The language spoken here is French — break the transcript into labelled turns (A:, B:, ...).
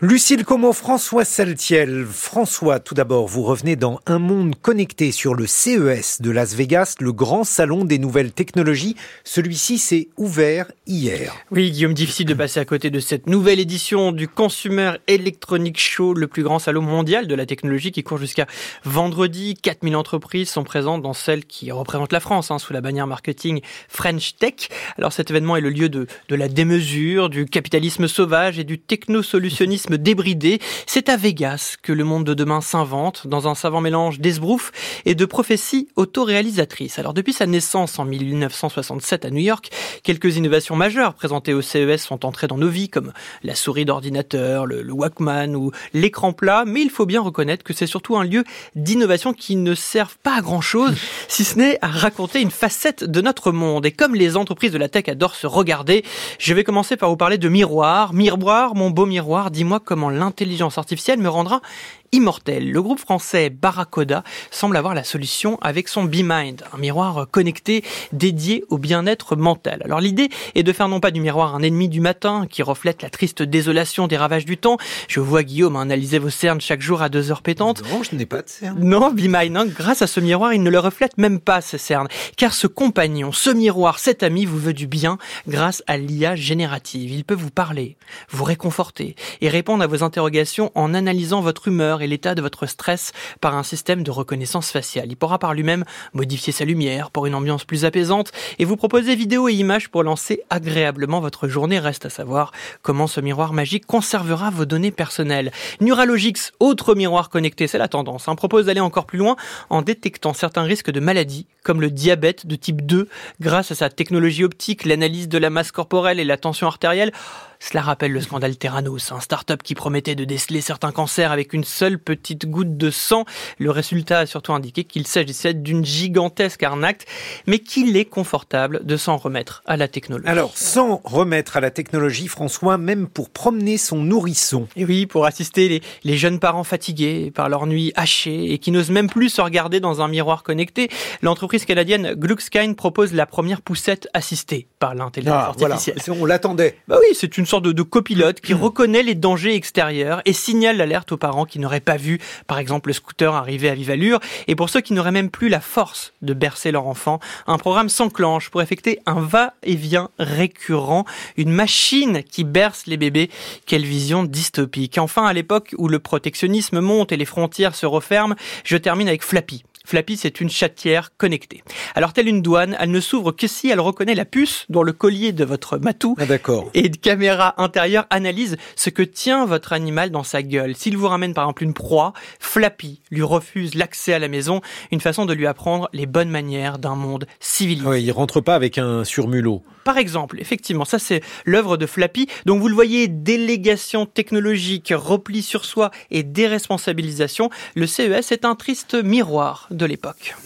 A: Lucille Como, François Saltiel. François, tout d'abord, vous revenez dans Un monde connecté sur le CES de Las Vegas, le grand salon des nouvelles technologies. Celui-ci s'est ouvert hier.
B: Oui, Guillaume, difficile de passer à côté de cette nouvelle édition du Consumer Electronic Show, le plus grand salon mondial de la technologie qui court jusqu'à vendredi. 4000 entreprises sont présentes dans celle qui représente la France, hein, sous la bannière marketing French Tech. Alors cet événement est le lieu de, de la démesure, du capitalisme sauvage et du technosolutionnisme débridé. C'est à Vegas que le monde de demain s'invente, dans un savant mélange d'esbrouf et de prophéties autoréalisatrices. Alors depuis sa naissance en 1967 à New York, quelques innovations majeures présentées au CES sont entrées dans nos vies, comme la souris d'ordinateur, le, le Walkman ou l'écran plat, mais il faut bien reconnaître que c'est surtout un lieu d'innovation qui ne servent pas à grand chose, si ce n'est à raconter une facette de notre monde. Et comme les entreprises de la tech adorent se regarder, je vais commencer par vous parler de miroir. Miroir, mon beau miroir, dis-moi comment l'intelligence artificielle me rendra immortel. Le groupe français Barracoda semble avoir la solution avec son BeMind, un miroir connecté dédié au bien-être mental. Alors l'idée est de faire non pas du miroir un ennemi du matin qui reflète la triste désolation des ravages du temps. Je vois Guillaume analyser vos cernes chaque jour à deux heures pétantes.
A: Non, je n'ai pas de cernes.
B: Non, BeMind, hein, grâce à ce miroir, il ne le reflète même pas ces cernes, car ce compagnon, ce miroir, cet ami vous veut du bien grâce à l'IA générative. Il peut vous parler, vous réconforter et répondre à vos interrogations en analysant votre humeur et l'état de votre stress par un système de reconnaissance faciale. Il pourra par lui-même modifier sa lumière pour une ambiance plus apaisante et vous proposer vidéos et images pour lancer agréablement votre journée. Reste à savoir comment ce miroir magique conservera vos données personnelles. Neuralogix, autre miroir connecté, c'est la tendance, hein, propose d'aller encore plus loin en détectant certains risques de maladies comme le diabète de type 2 grâce à sa technologie optique, l'analyse de la masse corporelle et la tension artérielle. Cela rappelle le scandale Terranos, un start-up qui promettait de déceler certains cancers avec une seule petite goutte de sang. Le résultat a surtout indiqué qu'il s'agissait d'une gigantesque arnaque, mais qu'il est confortable de s'en remettre à la technologie.
A: Alors, sans remettre à la technologie, François, même pour promener son nourrisson.
B: Et oui, pour assister les, les jeunes parents fatigués par leur nuit hachée et qui n'osent même plus se regarder dans un miroir connecté, l'entreprise canadienne Gluckskine propose la première poussette assistée par l'intelligence
A: Ah, voilà,
B: artificielle.
A: on l'attendait.
B: Bah oui, c'est une sorte de, de copilote qui reconnaît les dangers extérieurs et signale l'alerte aux parents qui n'auraient pas vu, par exemple, le scooter arriver à vive allure. Et pour ceux qui n'auraient même plus la force de bercer leur enfant, un programme s'enclenche pour effectuer un va-et-vient récurrent, une machine qui berce les bébés. Quelle vision dystopique. Enfin, à l'époque où le protectionnisme monte et les frontières se referment, je termine avec Flappy. Flappy, c'est une chatière connectée. Alors, telle une douane, elle ne s'ouvre que si elle reconnaît la puce dans le collier de votre matou.
A: Ah, d'accord.
B: Et une caméra intérieure analyse ce que tient votre animal dans sa gueule. S'il vous ramène par exemple une proie, Flappy lui refuse l'accès à la maison, une façon de lui apprendre les bonnes manières d'un monde civilisé.
A: Oui, il rentre pas avec un surmulot.
B: Par exemple, effectivement, ça c'est l'œuvre de Flappy. Donc vous le voyez, délégation technologique, repli sur soi et déresponsabilisation. Le CES est un triste miroir de l'époque.